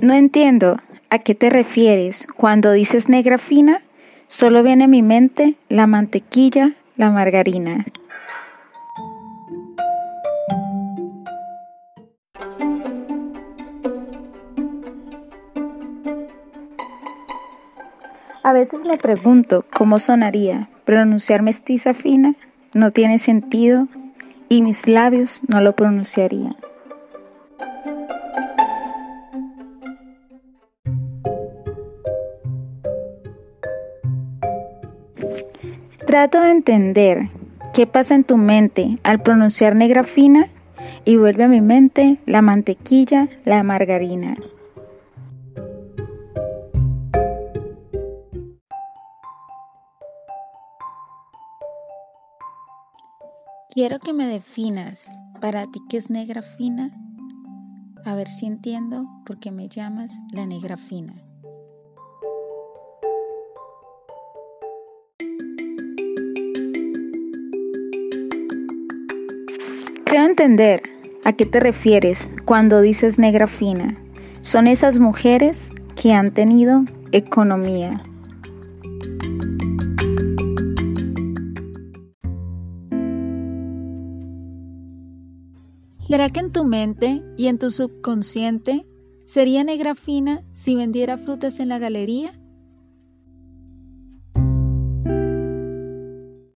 No entiendo a qué te refieres cuando dices negra fina. Solo viene a mi mente la mantequilla, la margarina. A veces me pregunto cómo sonaría pronunciar mestiza fina. No tiene sentido y mis labios no lo pronunciarían. Trato de entender qué pasa en tu mente al pronunciar negra fina y vuelve a mi mente la mantequilla, la margarina. Quiero que me definas para ti qué es negra fina. A ver si entiendo por qué me llamas la negra fina. Creo entender a qué te refieres cuando dices negra fina. Son esas mujeres que han tenido economía. ¿Será que en tu mente y en tu subconsciente sería negra fina si vendiera frutas en la galería?